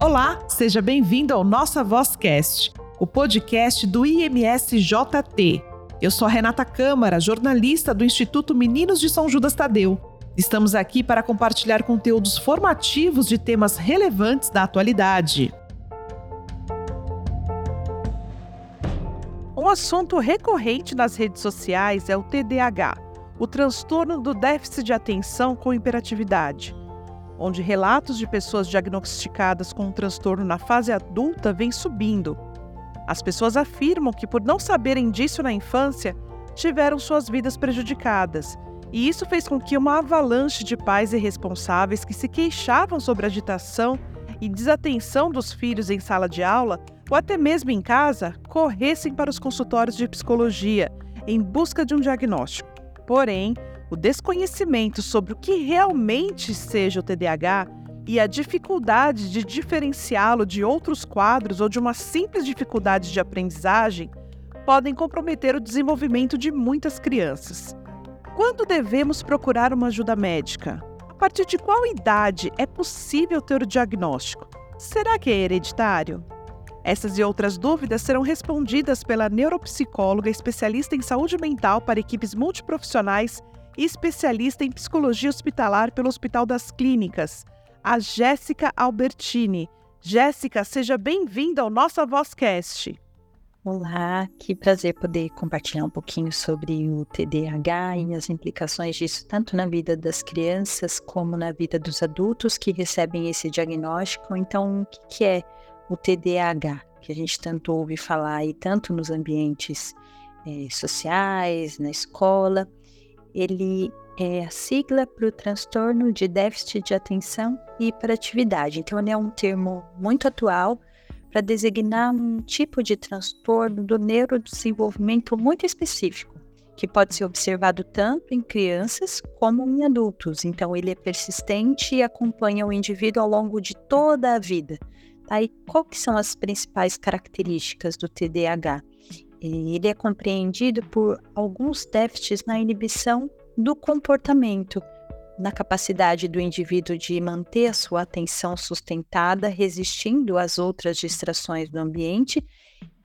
Olá, seja bem-vindo ao Nossa Vozcast, o podcast do IMSJT. Eu sou a Renata Câmara, jornalista do Instituto Meninos de São Judas Tadeu. Estamos aqui para compartilhar conteúdos formativos de temas relevantes da atualidade. Um assunto recorrente nas redes sociais é o TDAH, o transtorno do déficit de atenção com hiperatividade onde relatos de pessoas diagnosticadas com um transtorno na fase adulta vêm subindo. As pessoas afirmam que, por não saberem disso na infância, tiveram suas vidas prejudicadas, e isso fez com que uma avalanche de pais irresponsáveis que se queixavam sobre agitação e desatenção dos filhos em sala de aula ou até mesmo em casa corressem para os consultórios de psicologia em busca de um diagnóstico. Porém, o desconhecimento sobre o que realmente seja o TDAH e a dificuldade de diferenciá-lo de outros quadros ou de uma simples dificuldade de aprendizagem podem comprometer o desenvolvimento de muitas crianças. Quando devemos procurar uma ajuda médica? A partir de qual idade é possível ter o diagnóstico? Será que é hereditário? Essas e outras dúvidas serão respondidas pela neuropsicóloga especialista em saúde mental para equipes multiprofissionais especialista em psicologia hospitalar pelo Hospital das Clínicas, a Jéssica Albertini. Jéssica, seja bem-vinda ao Nossa Vozcast. Olá, que prazer poder compartilhar um pouquinho sobre o TDAH e as implicações disso, tanto na vida das crianças como na vida dos adultos que recebem esse diagnóstico. Então, o que é o TDAH? Que a gente tanto ouve falar e tanto nos ambientes eh, sociais, na escola ele é a sigla para o transtorno de déficit de atenção e hiperatividade. Então, ele é um termo muito atual para designar um tipo de transtorno do neurodesenvolvimento muito específico, que pode ser observado tanto em crianças como em adultos. Então, ele é persistente e acompanha o indivíduo ao longo de toda a vida. Tá? E quais são as principais características do TDAH? Ele é compreendido por alguns déficits na inibição do comportamento, na capacidade do indivíduo de manter a sua atenção sustentada, resistindo às outras distrações do ambiente,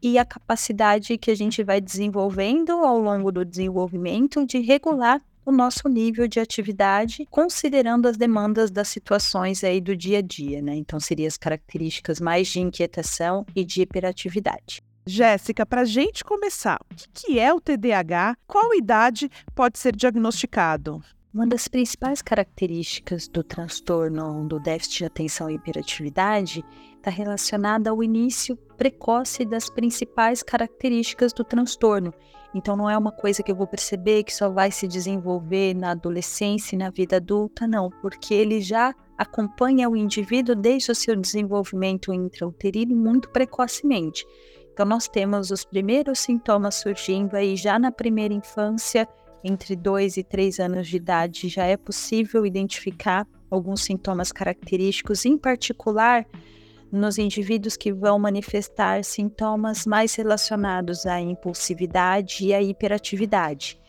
e a capacidade que a gente vai desenvolvendo ao longo do desenvolvimento de regular o nosso nível de atividade, considerando as demandas das situações aí do dia a dia, né? Então, seriam as características mais de inquietação e de hiperatividade. Jéssica, para a gente começar, o que é o TDAH? Qual idade pode ser diagnosticado? Uma das principais características do transtorno do déficit de atenção e hiperatividade está relacionada ao início precoce das principais características do transtorno. Então, não é uma coisa que eu vou perceber que só vai se desenvolver na adolescência e na vida adulta, não, porque ele já acompanha o indivíduo desde o seu desenvolvimento intrauterino muito precocemente. Então, nós temos os primeiros sintomas surgindo aí já na primeira infância, entre 2 e 3 anos de idade, já é possível identificar alguns sintomas característicos, em particular nos indivíduos que vão manifestar sintomas mais relacionados à impulsividade e à hiperatividade.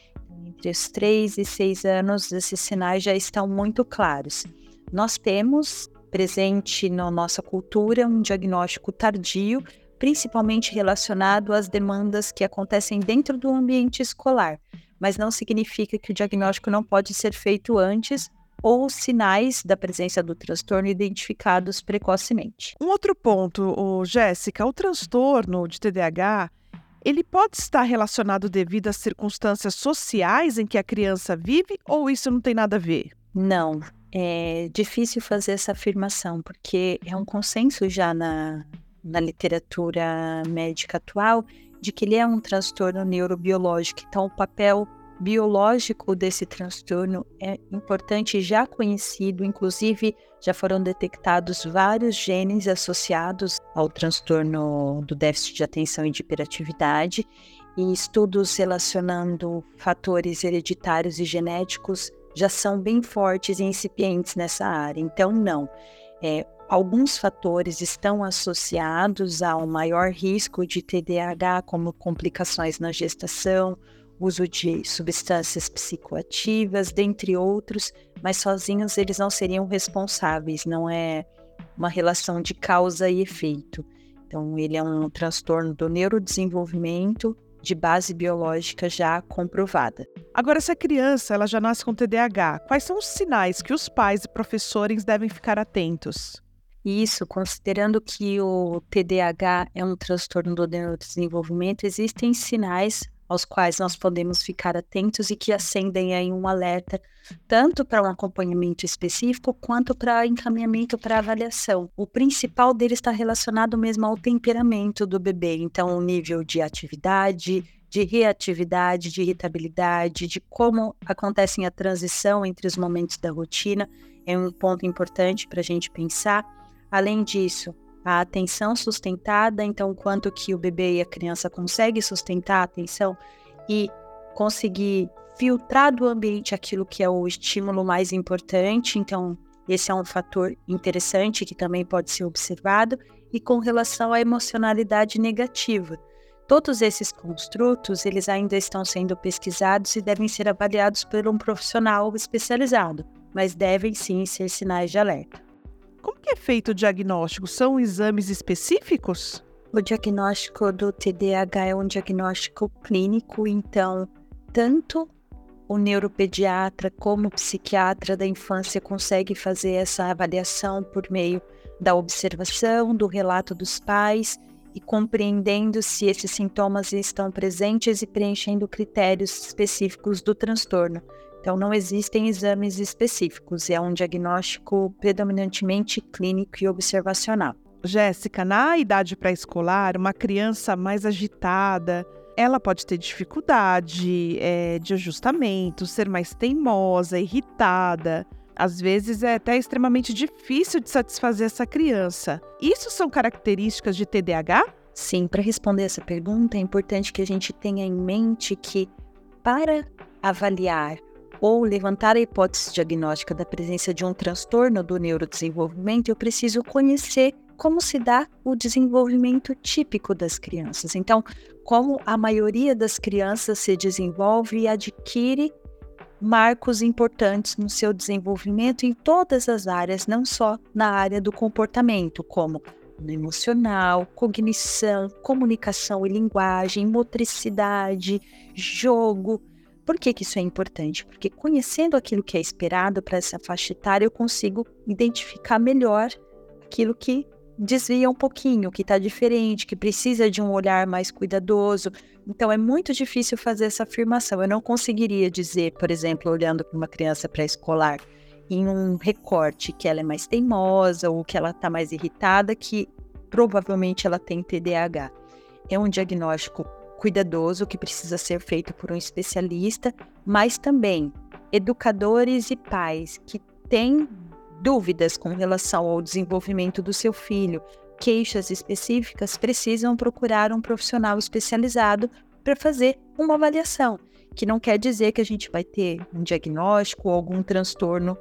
Entre os 3 e 6 anos, esses sinais já estão muito claros. Nós temos presente na nossa cultura um diagnóstico tardio principalmente relacionado às demandas que acontecem dentro do ambiente escolar, mas não significa que o diagnóstico não pode ser feito antes ou sinais da presença do transtorno identificados precocemente. Um outro ponto, Jéssica, o transtorno de TDAH, ele pode estar relacionado devido às circunstâncias sociais em que a criança vive ou isso não tem nada a ver? Não, é difícil fazer essa afirmação, porque é um consenso já na, na literatura médica atual de que ele é um transtorno neurobiológico. Então, o papel biológico desse transtorno é importante, já conhecido, inclusive já foram detectados vários genes associados ao transtorno do déficit de atenção e de hiperatividade, e estudos relacionando fatores hereditários e genéticos já são bem fortes e incipientes nessa área. Então, não. É, Alguns fatores estão associados a um maior risco de TDAH, como complicações na gestação, uso de substâncias psicoativas, dentre outros, mas sozinhos eles não seriam responsáveis, não é uma relação de causa e efeito. Então, ele é um transtorno do neurodesenvolvimento de base biológica já comprovada. Agora, se a criança ela já nasce com TDAH, quais são os sinais que os pais e professores devem ficar atentos? Isso, considerando que o TDAH é um transtorno do neurodesenvolvimento, existem sinais aos quais nós podemos ficar atentos e que acendem aí um alerta, tanto para um acompanhamento específico quanto para encaminhamento para avaliação. O principal dele está relacionado mesmo ao temperamento do bebê, então o nível de atividade, de reatividade, de irritabilidade, de como acontece a transição entre os momentos da rotina, é um ponto importante para a gente pensar. Além disso, a atenção sustentada, então quanto que o bebê e a criança conseguem sustentar a atenção e conseguir filtrar do ambiente aquilo que é o estímulo mais importante, então esse é um fator interessante que também pode ser observado e com relação à emocionalidade negativa. Todos esses construtos, eles ainda estão sendo pesquisados e devem ser avaliados por um profissional especializado, mas devem sim ser sinais de alerta. Como que é feito o diagnóstico? São exames específicos? O diagnóstico do TDAH é um diagnóstico clínico, então tanto o neuropediatra como o psiquiatra da infância consegue fazer essa avaliação por meio da observação, do relato dos pais e compreendendo se esses sintomas estão presentes e preenchendo critérios específicos do transtorno. Então, não existem exames específicos, é um diagnóstico predominantemente clínico e observacional. Jéssica, na idade pré-escolar, uma criança mais agitada, ela pode ter dificuldade é, de ajustamento, ser mais teimosa, irritada. Às vezes é até extremamente difícil de satisfazer essa criança. Isso são características de TDAH? Sim, para responder essa pergunta, é importante que a gente tenha em mente que, para avaliar ou levantar a hipótese diagnóstica da presença de um transtorno do neurodesenvolvimento, eu preciso conhecer como se dá o desenvolvimento típico das crianças. Então, como a maioria das crianças se desenvolve e adquire marcos importantes no seu desenvolvimento em todas as áreas, não só na área do comportamento, como no emocional, cognição, comunicação e linguagem, motricidade, jogo, por que, que isso é importante? Porque conhecendo aquilo que é esperado para essa faixa etária, eu consigo identificar melhor aquilo que desvia um pouquinho, que está diferente, que precisa de um olhar mais cuidadoso. Então é muito difícil fazer essa afirmação. Eu não conseguiria dizer, por exemplo, olhando para uma criança pré-escolar, em um recorte que ela é mais teimosa ou que ela está mais irritada, que provavelmente ela tem TDAH. É um diagnóstico cuidadoso que precisa ser feito por um especialista, mas também educadores e pais que têm dúvidas com relação ao desenvolvimento do seu filho, queixas específicas, precisam procurar um profissional especializado para fazer uma avaliação, que não quer dizer que a gente vai ter um diagnóstico ou algum transtorno,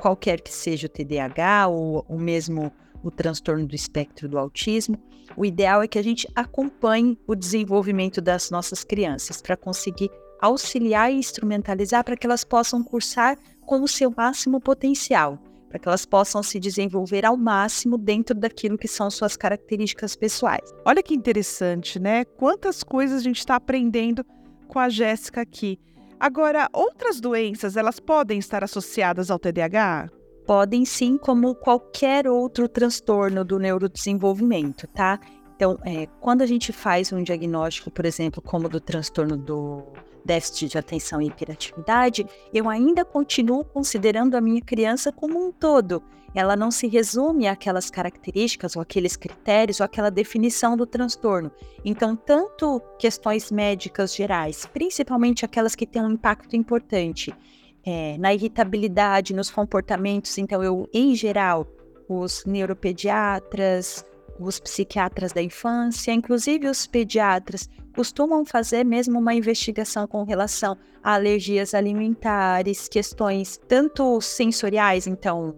qualquer que seja o TDAH ou o mesmo o transtorno do espectro do autismo, o ideal é que a gente acompanhe o desenvolvimento das nossas crianças para conseguir auxiliar e instrumentalizar para que elas possam cursar com o seu máximo potencial, para que elas possam se desenvolver ao máximo dentro daquilo que são suas características pessoais. Olha que interessante, né? Quantas coisas a gente está aprendendo com a Jéssica aqui. Agora, outras doenças, elas podem estar associadas ao TDAH? Podem sim, como qualquer outro transtorno do neurodesenvolvimento, tá? Então, é, quando a gente faz um diagnóstico, por exemplo, como do transtorno do déficit de atenção e hiperatividade, eu ainda continuo considerando a minha criança como um todo. Ela não se resume àquelas características ou aqueles critérios ou aquela definição do transtorno. Então, tanto questões médicas gerais, principalmente aquelas que têm um impacto importante, é, na irritabilidade, nos comportamentos. Então, eu, em geral, os neuropediatras, os psiquiatras da infância, inclusive os pediatras, costumam fazer mesmo uma investigação com relação a alergias alimentares, questões tanto sensoriais, então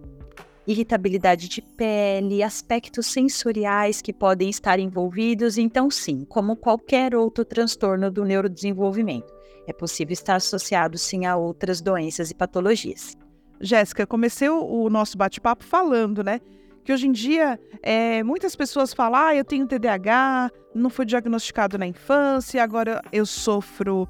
irritabilidade de pele, aspectos sensoriais que podem estar envolvidos. Então, sim, como qualquer outro transtorno do neurodesenvolvimento é possível estar associado sim a outras doenças e patologias. Jéssica, comecei o nosso bate-papo falando, né, Que hoje em dia, é, muitas pessoas falam, ah, eu tenho TDAH, não fui diagnosticado na infância, agora eu sofro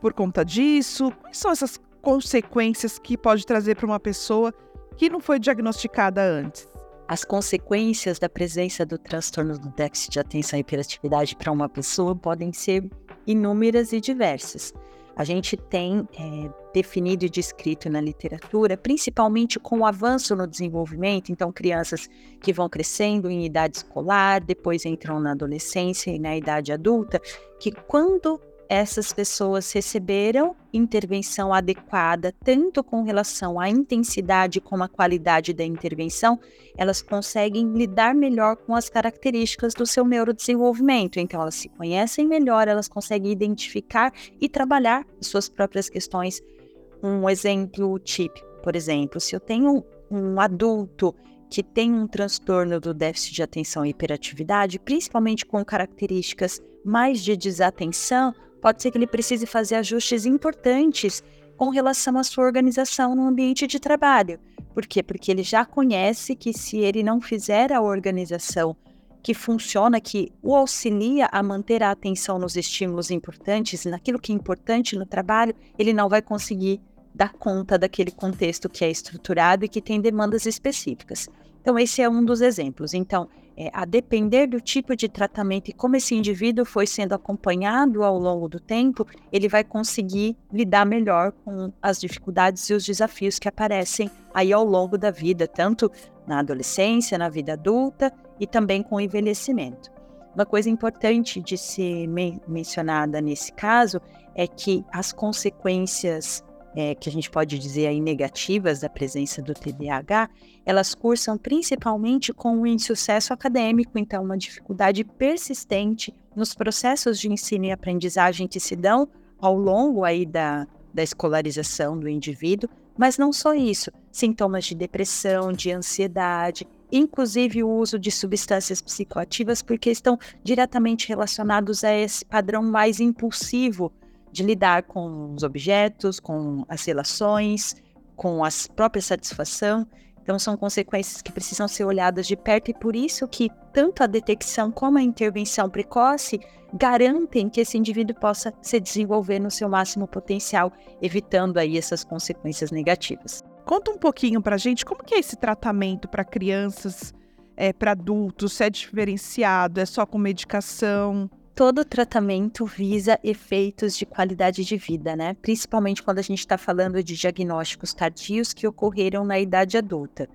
por conta disso. Quais são essas consequências que pode trazer para uma pessoa que não foi diagnosticada antes? As consequências da presença do transtorno do déficit de atenção e hiperatividade para uma pessoa podem ser inúmeras e diversas. A gente tem é, definido e descrito na literatura, principalmente com o avanço no desenvolvimento, então crianças que vão crescendo em idade escolar, depois entram na adolescência e na idade adulta, que quando essas pessoas receberam intervenção adequada, tanto com relação à intensidade como à qualidade da intervenção, elas conseguem lidar melhor com as características do seu neurodesenvolvimento. Então, elas se conhecem melhor, elas conseguem identificar e trabalhar suas próprias questões. Um exemplo típico, por exemplo, se eu tenho um adulto que tem um transtorno do déficit de atenção e hiperatividade, principalmente com características mais de desatenção, pode ser que ele precise fazer ajustes importantes com relação à sua organização no ambiente de trabalho. Por quê? Porque ele já conhece que se ele não fizer a organização que funciona, que o auxilia a manter a atenção nos estímulos importantes, naquilo que é importante no trabalho, ele não vai conseguir dar conta daquele contexto que é estruturado e que tem demandas específicas. Então, esse é um dos exemplos. Então, é, a depender do tipo de tratamento e como esse indivíduo foi sendo acompanhado ao longo do tempo, ele vai conseguir lidar melhor com as dificuldades e os desafios que aparecem aí ao longo da vida, tanto na adolescência, na vida adulta e também com o envelhecimento. Uma coisa importante de ser men mencionada nesse caso é que as consequências é, que a gente pode dizer aí negativas da presença do TDAH, elas cursam principalmente com o insucesso acadêmico, então uma dificuldade persistente nos processos de ensino e aprendizagem que se dão ao longo aí da, da escolarização do indivíduo, mas não só isso, sintomas de depressão, de ansiedade, inclusive o uso de substâncias psicoativas, porque estão diretamente relacionados a esse padrão mais impulsivo de lidar com os objetos, com as relações, com a própria satisfação. Então, são consequências que precisam ser olhadas de perto e por isso que tanto a detecção como a intervenção precoce garantem que esse indivíduo possa se desenvolver no seu máximo potencial, evitando aí essas consequências negativas. Conta um pouquinho para gente como que é esse tratamento para crianças, é, para adultos, se é diferenciado, é só com medicação? Todo tratamento visa efeitos de qualidade de vida, né? Principalmente quando a gente está falando de diagnósticos tardios que ocorreram na idade adulta.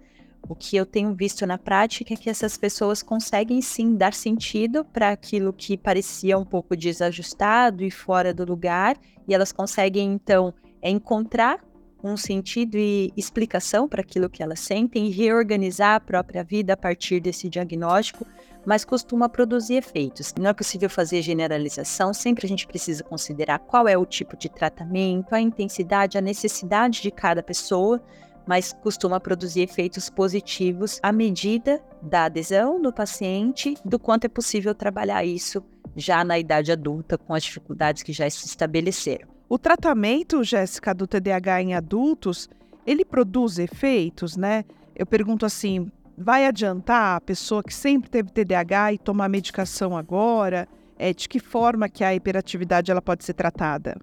O que eu tenho visto na prática é que essas pessoas conseguem sim dar sentido para aquilo que parecia um pouco desajustado e fora do lugar, e elas conseguem então encontrar um sentido e explicação para aquilo que elas sentem e reorganizar a própria vida a partir desse diagnóstico mas costuma produzir efeitos. Não é possível fazer generalização, sempre a gente precisa considerar qual é o tipo de tratamento, a intensidade, a necessidade de cada pessoa, mas costuma produzir efeitos positivos à medida da adesão do paciente, do quanto é possível trabalhar isso já na idade adulta com as dificuldades que já se estabeleceram. O tratamento, Jéssica, do TDAH em adultos, ele produz efeitos, né? Eu pergunto assim, vai adiantar a pessoa que sempre teve TDAH e tomar medicação agora? É, de que forma que a hiperatividade ela pode ser tratada?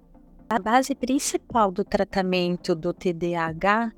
A base principal do tratamento do TDAH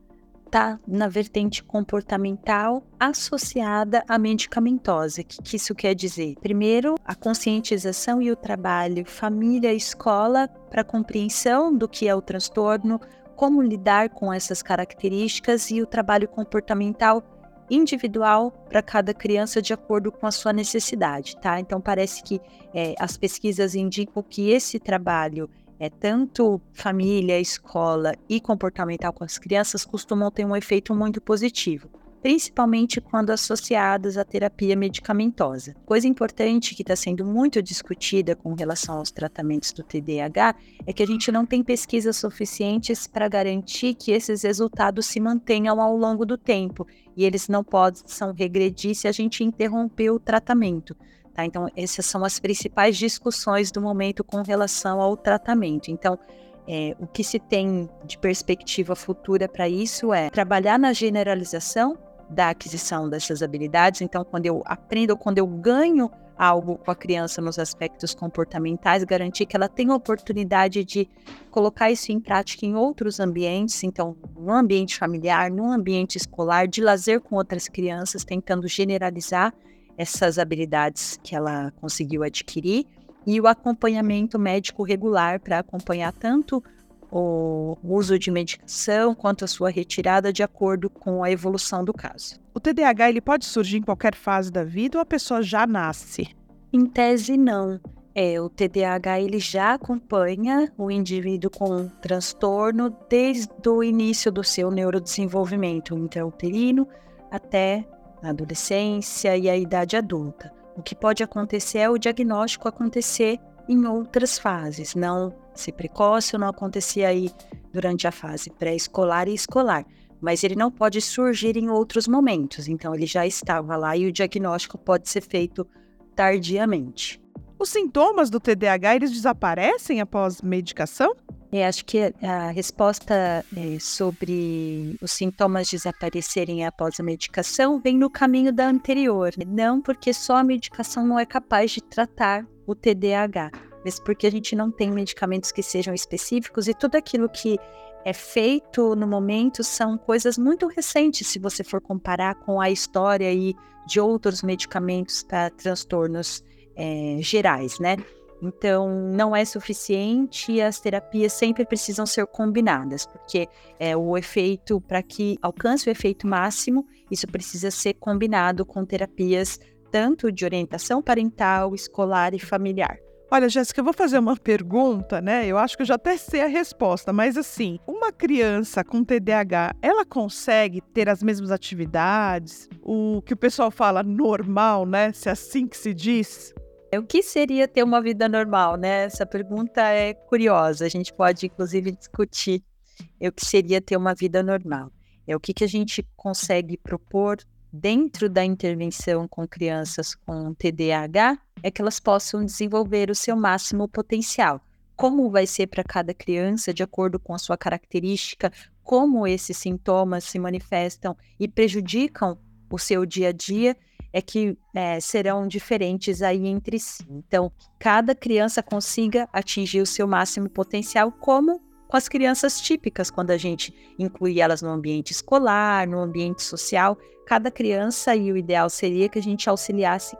está na vertente comportamental associada à medicamentosa. O que, que isso quer dizer? Primeiro, a conscientização e o trabalho família-escola para compreensão do que é o transtorno, como lidar com essas características e o trabalho comportamental individual para cada criança de acordo com a sua necessidade, tá? Então parece que é, as pesquisas indicam que esse trabalho é tanto família, escola e comportamental com as crianças costumam ter um efeito muito positivo principalmente quando associadas à terapia medicamentosa. Coisa importante que está sendo muito discutida com relação aos tratamentos do TDAH é que a gente não tem pesquisas suficientes para garantir que esses resultados se mantenham ao longo do tempo e eles não possam regredir se a gente interromper o tratamento. Tá? Então, essas são as principais discussões do momento com relação ao tratamento. Então, é, o que se tem de perspectiva futura para isso é trabalhar na generalização da aquisição dessas habilidades. Então, quando eu aprendo, quando eu ganho algo com a criança nos aspectos comportamentais, garantir que ela tenha a oportunidade de colocar isso em prática em outros ambientes, então, no ambiente familiar, no ambiente escolar, de lazer com outras crianças, tentando generalizar essas habilidades que ela conseguiu adquirir, e o acompanhamento médico regular para acompanhar tanto o uso de medicação quanto a sua retirada de acordo com a evolução do caso. O TDAH ele pode surgir em qualquer fase da vida ou a pessoa já nasce? Em tese, não. É, o TDAH ele já acompanha o indivíduo com transtorno desde o início do seu neurodesenvolvimento intrauterino até a adolescência e a idade adulta. O que pode acontecer é o diagnóstico acontecer em outras fases, não se precoce ou não acontecer aí durante a fase pré-escolar e escolar, mas ele não pode surgir em outros momentos, então ele já estava lá e o diagnóstico pode ser feito tardiamente. Os sintomas do TDAH eles desaparecem após medicação? É, acho que a resposta é, sobre os sintomas desaparecerem após a medicação vem no caminho da anterior. Não porque só a medicação não é capaz de tratar o TDAH, mas porque a gente não tem medicamentos que sejam específicos e tudo aquilo que é feito no momento são coisas muito recentes, se você for comparar com a história aí de outros medicamentos para transtornos é, gerais, né? Então, não é suficiente e as terapias sempre precisam ser combinadas, porque é, o efeito, para que alcance o efeito máximo, isso precisa ser combinado com terapias tanto de orientação parental, escolar e familiar. Olha, Jéssica, eu vou fazer uma pergunta, né? Eu acho que eu já até sei a resposta, mas assim, uma criança com TDAH, ela consegue ter as mesmas atividades? O que o pessoal fala normal, né? Se é assim que se diz? O que seria ter uma vida normal, né? Essa pergunta é curiosa. A gente pode, inclusive, discutir o que seria ter uma vida normal. É o que, que a gente consegue propor dentro da intervenção com crianças com TDAH é que elas possam desenvolver o seu máximo potencial. Como vai ser para cada criança, de acordo com a sua característica, como esses sintomas se manifestam e prejudicam o seu dia a dia, é que é, serão diferentes aí entre si. Então, cada criança consiga atingir o seu máximo potencial, como com as crianças típicas, quando a gente inclui elas no ambiente escolar, no ambiente social. Cada criança, e o ideal seria que a gente auxiliasse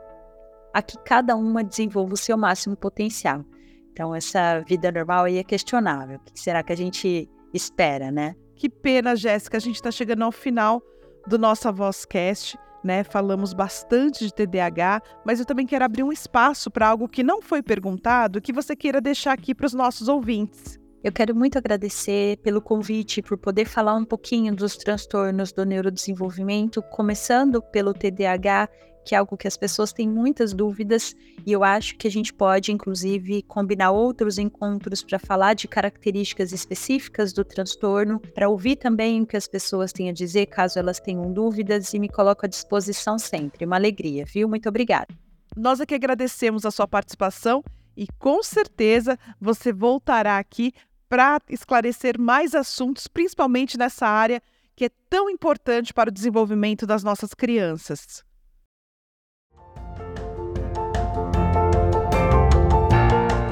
a que cada uma desenvolva o seu máximo potencial. Então, essa vida normal aí é questionável. O que será que a gente espera, né? Que pena, Jéssica, a gente está chegando ao final do nosso Vozcast. Né, falamos bastante de TDAH, mas eu também quero abrir um espaço para algo que não foi perguntado, que você queira deixar aqui para os nossos ouvintes. Eu quero muito agradecer pelo convite, por poder falar um pouquinho dos transtornos do neurodesenvolvimento, começando pelo TDAH que é algo que as pessoas têm muitas dúvidas e eu acho que a gente pode, inclusive, combinar outros encontros para falar de características específicas do transtorno, para ouvir também o que as pessoas têm a dizer, caso elas tenham dúvidas, e me coloco à disposição sempre. Uma alegria, viu? Muito obrigada. Nós é que agradecemos a sua participação e com certeza você voltará aqui para esclarecer mais assuntos, principalmente nessa área que é tão importante para o desenvolvimento das nossas crianças.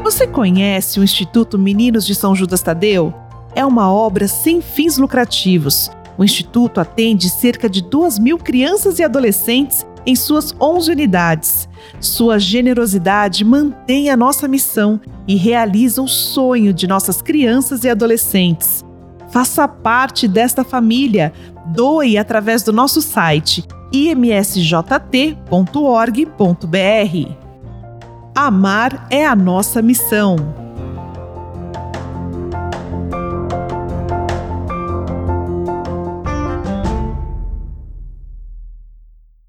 Você conhece o Instituto Meninos de São Judas Tadeu? É uma obra sem fins lucrativos. O Instituto atende cerca de 2 mil crianças e adolescentes em suas 11 unidades. Sua generosidade mantém a nossa missão e realiza o sonho de nossas crianças e adolescentes. Faça parte desta família. Doe através do nosso site imsjt.org.br. Amar é a nossa missão.